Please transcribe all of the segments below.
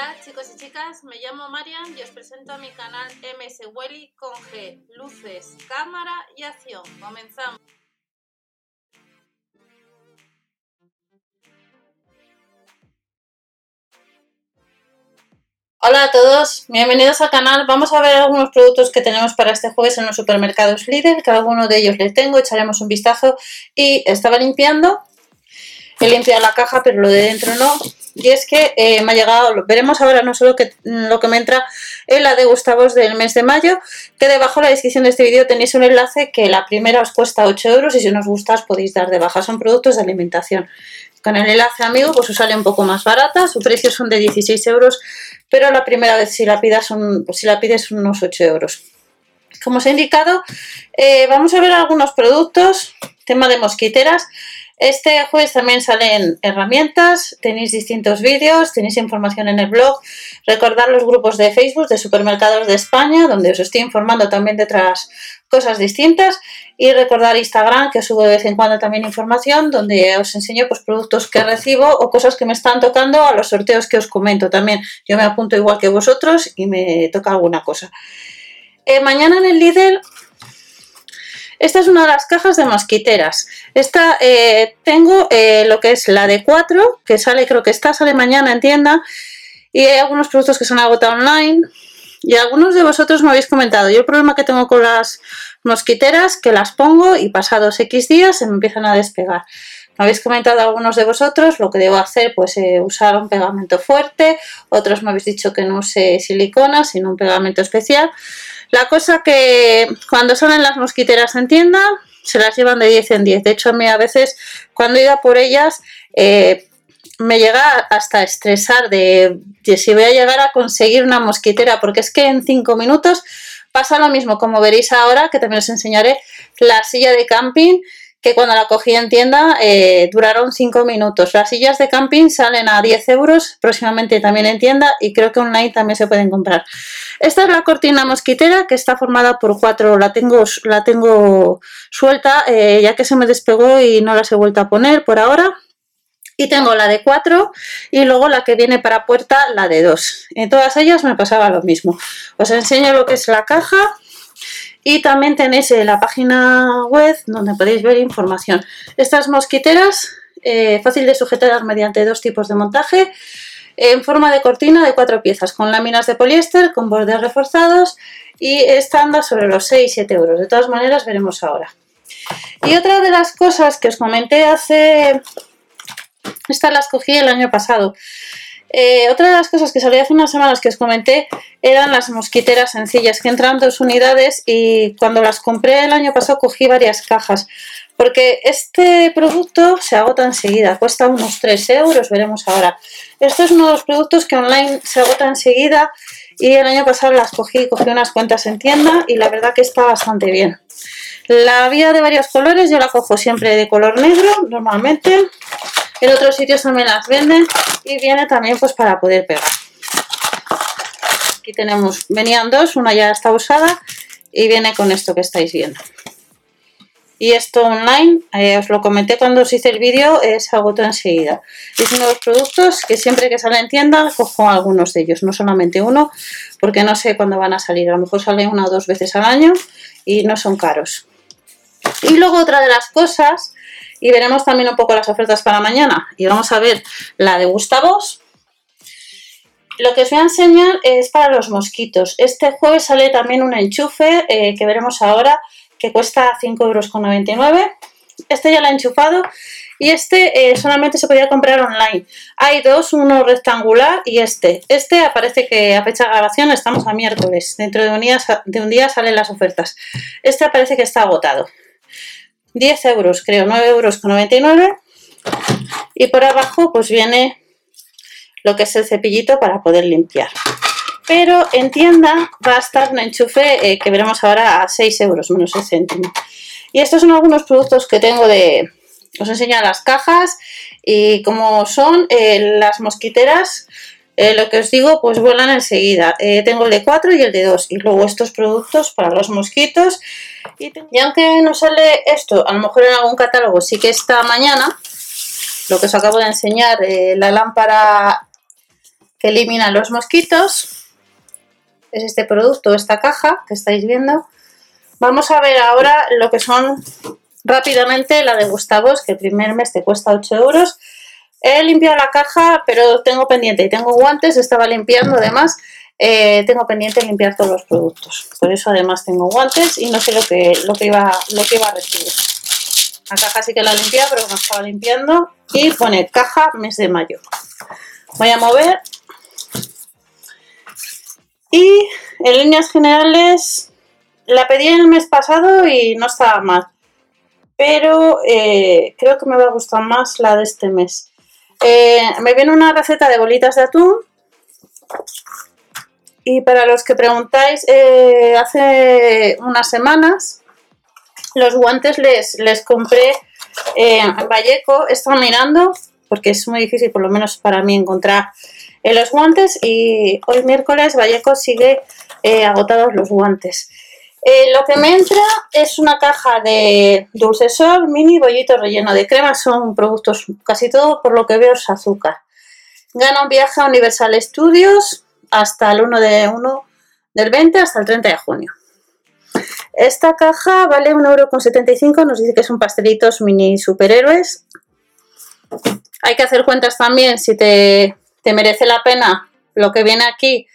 Hola chicos y chicas, me llamo Marian y os presento a mi canal MS Welly con G, luces, cámara y acción. Comenzamos. Hola a todos, bienvenidos al canal. Vamos a ver algunos productos que tenemos para este jueves en los supermercados Lidl, que alguno de ellos les tengo, echaremos un vistazo. Y estaba limpiando, he limpiado la caja, pero lo de dentro no. Y es que eh, me ha llegado, veremos ahora no solo que, lo que me entra en la de Gustavos del mes de mayo, que debajo en la descripción de este vídeo tenéis un enlace que la primera os cuesta 8 euros y si no os gusta os podéis dar de baja. Son productos de alimentación. Con el enlace amigo pues os sale un poco más barata, su precio son de 16 euros, pero la primera vez si la, pidas son, pues si la pides unos 8 euros. Como os he indicado, eh, vamos a ver algunos productos, tema de mosquiteras. Este jueves también salen herramientas, tenéis distintos vídeos, tenéis información en el blog. Recordad los grupos de Facebook de Supermercados de España, donde os estoy informando también de otras cosas distintas. Y recordar Instagram, que subo de vez en cuando también información, donde os enseño pues, productos que recibo o cosas que me están tocando a los sorteos que os comento también. Yo me apunto igual que vosotros y me toca alguna cosa. Eh, mañana en el Lidl esta es una de las cajas de mosquiteras. Esta eh, tengo eh, lo que es la de 4, que sale, creo que esta sale mañana en tienda. Y hay algunos productos que se han agotado online. Y algunos de vosotros me habéis comentado. Yo el problema que tengo con las mosquiteras, que las pongo y pasados X días se me empiezan a despegar. Me habéis comentado algunos de vosotros lo que debo hacer, pues eh, usar un pegamento fuerte, otros me habéis dicho que no use silicona, sino un pegamento especial. La cosa que cuando salen las mosquiteras en tienda, se las llevan de 10 en 10. De hecho, a mí a veces, cuando he ido por ellas, eh, me llega hasta estresar de, de, si voy a llegar a conseguir una mosquitera, porque es que en 5 minutos pasa lo mismo, como veréis ahora, que también os enseñaré la silla de camping que cuando la cogí en tienda eh, duraron 5 minutos. Las sillas de camping salen a 10 euros, próximamente también en tienda y creo que online también se pueden comprar. Esta es la cortina mosquitera que está formada por cuatro, la tengo, la tengo suelta eh, ya que se me despegó y no las he vuelto a poner por ahora. Y tengo la de 4 y luego la que viene para puerta, la de 2. En todas ellas me pasaba lo mismo. Os enseño lo que es la caja y también tenéis eh, la página web donde podéis ver información. Estas mosquiteras, eh, fácil de sujetar mediante dos tipos de montaje, en forma de cortina de cuatro piezas, con láminas de poliéster, con bordes reforzados y estando sobre los 6-7 euros. De todas maneras, veremos ahora. Y otra de las cosas que os comenté hace... Estas las cogí el año pasado. Eh, otra de las cosas que salió hace unas semanas que os comenté eran las mosquiteras sencillas, que entran dos unidades y cuando las compré el año pasado cogí varias cajas, porque este producto se agota enseguida, cuesta unos 3 euros, veremos ahora. Esto es uno de los productos que online se agota enseguida y el año pasado las cogí, cogí unas cuentas en tienda y la verdad que está bastante bien. La vía de varios colores, yo la cojo siempre de color negro, normalmente. En otros sitios también las venden y viene también pues para poder pegar. Aquí tenemos, venían dos, una ya está usada y viene con esto que estáis viendo. Y esto online, eh, os lo comenté cuando os hice el vídeo, es agotó enseguida. Es uno de los productos que siempre que sale en tienda cojo algunos de ellos, no solamente uno, porque no sé cuándo van a salir. A lo mejor salen una o dos veces al año y no son caros. Y luego otra de las cosas y veremos también un poco las ofertas para mañana. Y vamos a ver la de Gustavos. Lo que os voy a enseñar es para los mosquitos. Este jueves sale también un enchufe eh, que veremos ahora que cuesta 5,99 euros. Este ya lo he enchufado y este eh, solamente se podía comprar online. Hay dos, uno rectangular y este. Este aparece que a fecha de grabación estamos a miércoles. Dentro de un día, de un día salen las ofertas. Este aparece que está agotado. 10 euros, creo, 9 euros con 99. Y por abajo pues viene lo que es el cepillito para poder limpiar. Pero en tienda va a estar un enchufe eh, que veremos ahora a 6 euros menos el céntimo. Y estos son algunos productos que tengo de... Os enseño las cajas y como son eh, las mosquiteras eh, lo que os digo, pues vuelan enseguida. Eh, tengo el de 4 y el de 2. Y luego estos productos para los mosquitos. Y, aunque no sale esto, a lo mejor en algún catálogo sí que esta mañana, lo que os acabo de enseñar, eh, la lámpara que elimina los mosquitos. Es este producto, esta caja que estáis viendo. Vamos a ver ahora lo que son rápidamente la de Gustavos, que el primer mes te cuesta 8 euros. He limpiado la caja, pero tengo pendiente y tengo guantes, estaba limpiando además. Eh, tengo pendiente limpiar todos los productos. Por eso además tengo guantes y no sé lo que, lo que, iba, lo que iba a recibir. La caja sí que la limpiado, pero no estaba limpiando. Y pone caja mes de mayo. Voy a mover. Y en líneas generales la pedí el mes pasado y no estaba mal. Pero eh, creo que me va a gustar más la de este mes. Eh, me viene una receta de bolitas de atún. Y para los que preguntáis, eh, hace unas semanas los guantes les, les compré en Valleco. He estado mirando, porque es muy difícil, por lo menos para mí, encontrar los guantes. Y hoy miércoles Valleco sigue agotados los guantes. Eh, lo que me entra es una caja de dulce sol, mini bollito relleno de crema. Son productos, casi todo por lo que veo es azúcar. Gana un viaje a Universal Studios hasta el 1 de 1 del 20 hasta el 30 de junio. Esta caja vale 1,75€, nos dice que son pastelitos mini superhéroes. Hay que hacer cuentas también si te, merece la pena lo que viene aquí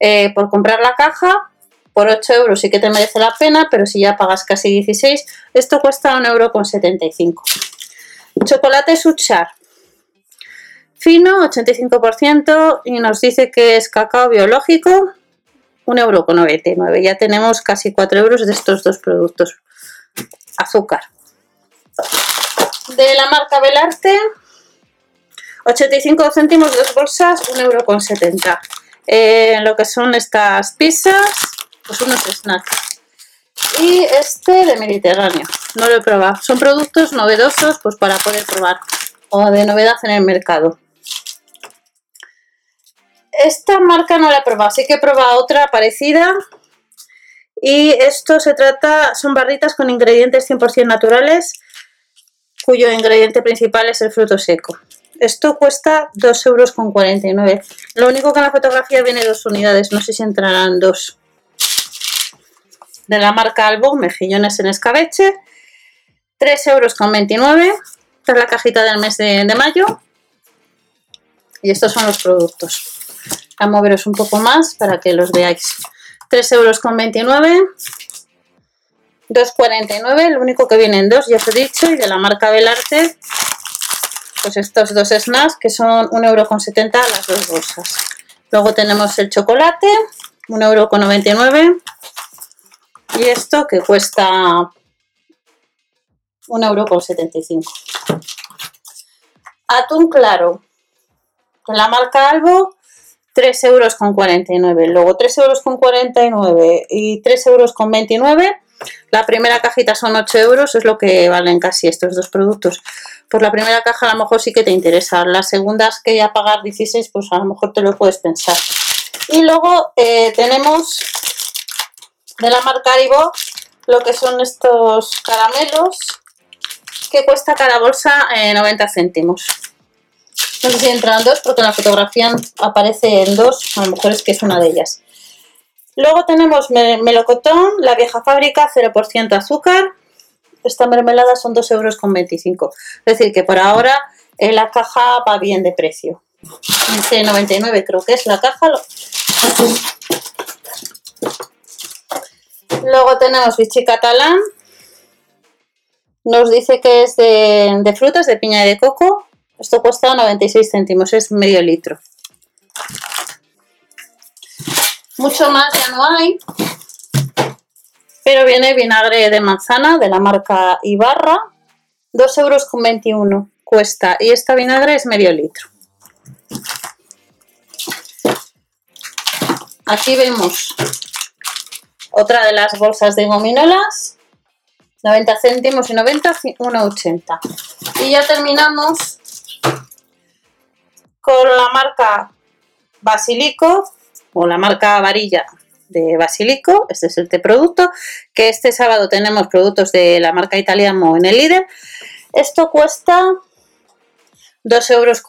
eh, por comprar la caja por 8 euros sí que te merece la pena, pero si ya pagas casi 16, esto cuesta 1,75 euro. Chocolate Suchar. Fino, 85%, y nos dice que es cacao biológico, 1,99 euro. Ya tenemos casi 4 euros de estos dos productos. Azúcar. De la marca Belarte, 85 céntimos, dos bolsas, 1,70 euro. Eh, lo que son estas pizzas, pues unos snacks. Y este de Mediterráneo, no lo he probado. Son productos novedosos pues para poder probar o de novedad en el mercado. Esta marca no la he probado, sí que he probado otra parecida. Y esto se trata, son barritas con ingredientes 100% naturales, cuyo ingrediente principal es el fruto seco. Esto cuesta 2,49 euros. Lo único que en la fotografía viene dos unidades, no sé si entrarán dos de la marca Albo, mejillones en escabeche, 3,29 euros. Esta es la cajita del mes de, mayo. Y estos son los productos. A moveros un poco más para que los veáis. 3,29 euros. 2,49, lo único que vienen dos, ya os he dicho, y de la marca Belarte, pues estos dos snacks que son 1,70€ las dos bolsas. Luego tenemos el chocolate, 1,99€, y esto que cuesta 1,75€. Atún claro. La marca Albo, 3,49 euros. Luego 3,49 euros y 3,29 euros. La primera cajita son 8 euros, es lo que valen casi estos dos productos. Pues la primera caja a lo mejor sí que te interesa. Las segundas que ya pagar 16, pues a lo mejor te lo puedes pensar. Y luego eh, tenemos de la marca Haribo lo que son estos caramelos que cuesta cada bolsa 90 eh, céntimos. No sé si entran dos porque en la fotografía aparece en dos, a lo mejor es que es una de ellas. Luego tenemos melocotón, la vieja fábrica, 0% azúcar. Esta mermelada son 2,25 euros. Es decir, que por ahora eh, la caja va bien de precio. 99 creo que es la caja. Luego tenemos bichi catalán. Nos dice que es de, frutas, de piña y de coco. Esto cuesta 96 céntimos, es medio litro. Mucho más ya no hay. Pero viene vinagre de manzana de la marca Ibarra. 2,21 euros cuesta. Y esta vinagre es medio litro. Aquí vemos otra de las bolsas de gominolas, 90 céntimos y 90, 1,80. Y ya terminamos con la marca Basilico o la marca varilla de Basilico, este es el producto, que este sábado tenemos productos de la marca italiano en el líder. Esto cuesta 2,40 euros.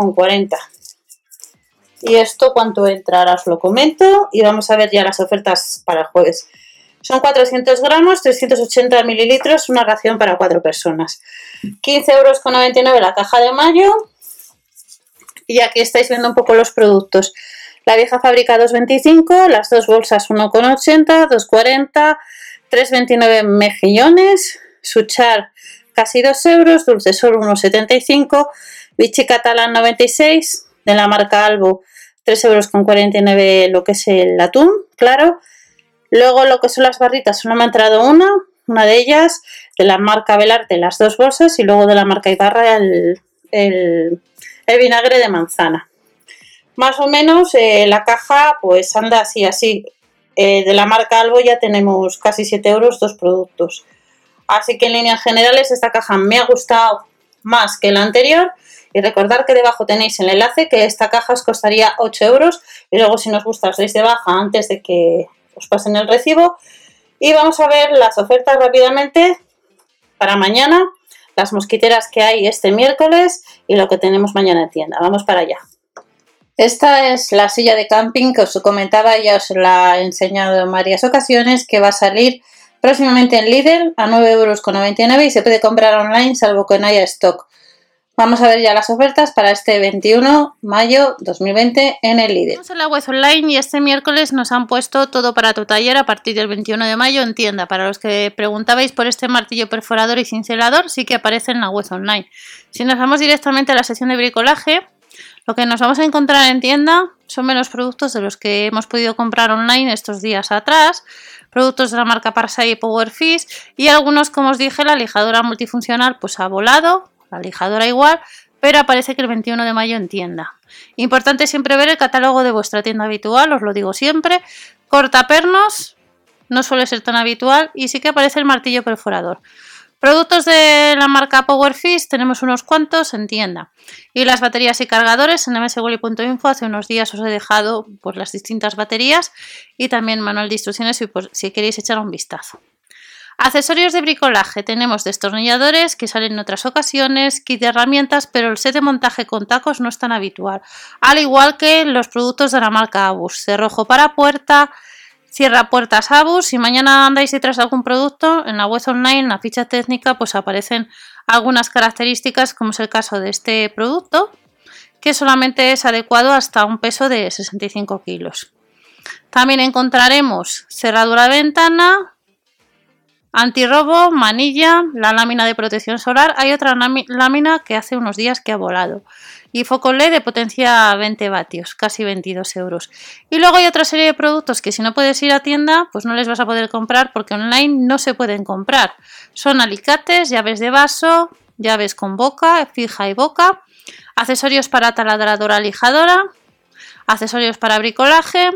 ¿Y esto cuánto entrará? Os lo comento y vamos a ver ya las ofertas para el jueves. Son 400 gramos, 380 mililitros, una ración para cuatro personas. 15 euros con 99 la caja de mayo. Y aquí estáis viendo un poco los productos. La vieja fábrica 2,25, las dos bolsas 1,80, 2,40, 3,29 mejillones, Suchar casi 2 euros, Dulce Sol 1,75, Vichy Catalán 96, de la marca Albo 3 euros con 49 lo que es el atún, claro. Luego lo que son las barritas, solo me ha entrado una, una de ellas, de la marca Belarte, las dos bolsas, y luego de la marca Ibarra el, el, vinagre de manzana. Más o menos eh, la caja pues anda así, así. Eh, de la marca Albo ya tenemos casi 7 euros dos productos. Así que en líneas generales esta caja me ha gustado más que la anterior. Y recordar que debajo tenéis el enlace que esta caja os costaría 8 euros. Y luego si nos gusta os deis de baja antes de que os pasen el recibo. Y vamos a ver las ofertas rápidamente para mañana, las mosquiteras que hay este miércoles y lo que tenemos mañana en tienda. Vamos para allá. Esta es la silla de camping que os comentaba, ya os la he enseñado en varias ocasiones, que va a salir próximamente en Lidl a 9,99 euros y se puede comprar online salvo que no haya stock. Vamos a ver ya las ofertas para este 21 de mayo 2020 en el líder. Estamos en la web online y este miércoles nos han puesto todo para tu taller a partir del 21 de mayo en tienda. Para los que preguntabais por este martillo perforador y cincelador, sí que aparece en la web online. Si nos vamos directamente a la sección de bricolaje, lo que nos vamos a encontrar en tienda son menos productos de los que hemos podido comprar online estos días atrás, productos de la marca Parsai y Powerfish y algunos, como os dije, la lijadora multifuncional pues ha volado, la lijadora igual, pero aparece que el 21 de mayo en tienda. Importante siempre ver el catálogo de vuestra tienda habitual, os lo digo siempre. Cortapernos, no suele ser tan habitual y sí que aparece el martillo perforador. Productos de la marca Powerfish tenemos unos cuantos en tienda. Y las baterías y cargadores en mswally.info hace unos días os he dejado pues, las distintas baterías y también manual de instrucciones si, si queréis echar un vistazo. Accesorios de bricolaje. Tenemos destornilladores que salen en otras ocasiones, kit de herramientas, pero el set de montaje con tacos no es tan habitual. Al igual que los productos de la marca Abus. Cerrojo para puerta, cierra puertas Abus. Si mañana andáis detrás de algún producto, en la web online, en la ficha técnica, pues aparecen algunas características, como es el caso de este producto, que solamente es adecuado hasta un peso de 65 kilos. También encontraremos cerradura de ventana, Antirrobo, manilla, la lámina de protección solar. Hay otra lámina que hace unos días que ha volado. Y foco LED de potencia 20 vatios, casi 22 euros. Y luego hay otra serie de productos que si no puedes ir a tienda, pues no les vas a poder comprar porque online no se pueden comprar. Son alicates, llaves de vaso, llaves con boca, fija y boca, accesorios para taladradora lijadora, accesorios para bricolaje,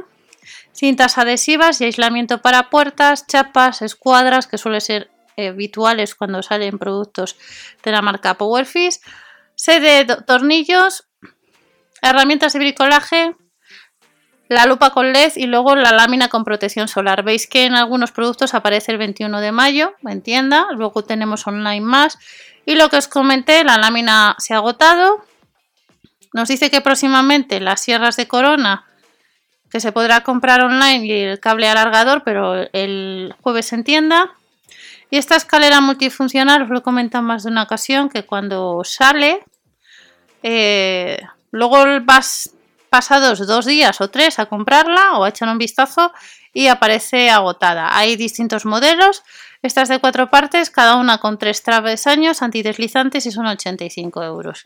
cintas adhesivas y aislamiento para puertas, chapas, escuadras, que suelen ser habituales cuando salen productos de la marca Powerfish, set de tornillos, herramientas de bricolaje, la lupa con LED y luego la lámina con protección solar. Veis que en algunos productos aparece el 21 de mayo en tienda, luego tenemos online más y lo que os comenté, la lámina se ha agotado. Nos dice que próximamente las sierras de corona que se podrá comprar online y el cable alargador, pero el jueves en tienda. Y esta escalera multifuncional, os lo he comentado más de una ocasión, que cuando sale, eh, luego vas pasados dos días o tres a comprarla o a echar un vistazo y aparece agotada. Hay distintos modelos, estas de cuatro partes, cada una con tres travesaños antideslizantes y son 85 euros.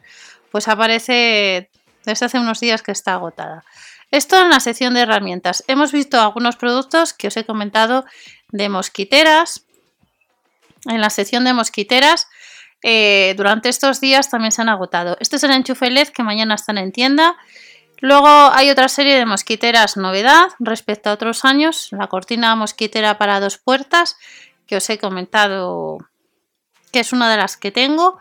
Pues aparece desde hace unos días que está agotada. Esto en la sección de herramientas. Hemos visto algunos productos que os he comentado de mosquiteras. En la sección de mosquiteras eh, durante estos días también se han agotado. Este es el enchufe LED que mañana están en tienda. Luego hay otra serie de mosquiteras novedad respecto a otros años. La cortina mosquitera para dos puertas que os he comentado que es una de las que tengo.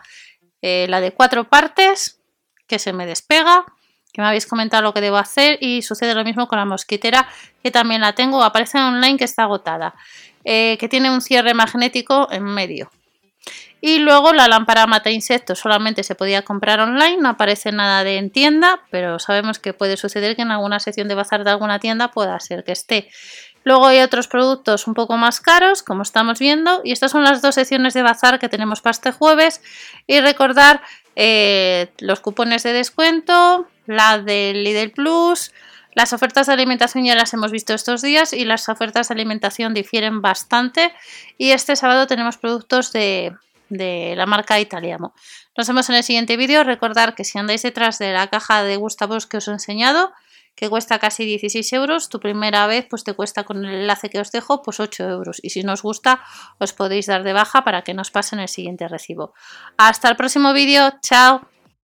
Eh, la de cuatro partes que se me despega que me habéis comentado lo que debo hacer y sucede lo mismo con la mosquitera que también la tengo, aparece online que está agotada, eh, que tiene un cierre magnético en medio. Y luego la lámpara mata insectos solamente se podía comprar online, no aparece nada de en tienda, pero sabemos que puede suceder que en alguna sección de bazar de alguna tienda pueda ser que esté. Luego hay otros productos un poco más caros, como estamos viendo, y estas son las dos secciones de bazar que tenemos para este jueves. Y recordar eh, los cupones de descuento, la del Lidl Plus, las ofertas de alimentación ya las hemos visto estos días y las ofertas de alimentación difieren bastante. Y este sábado tenemos productos de, la marca Italiamo. Nos vemos en el siguiente vídeo. Recordar que si andáis detrás de la caja de Gustavos que os he enseñado, que cuesta casi 16 euros, tu primera vez pues te cuesta con el enlace que os dejo pues 8 euros. Y si no os gusta, os podéis dar de baja para que nos pasen el siguiente recibo. Hasta el próximo vídeo. Chao.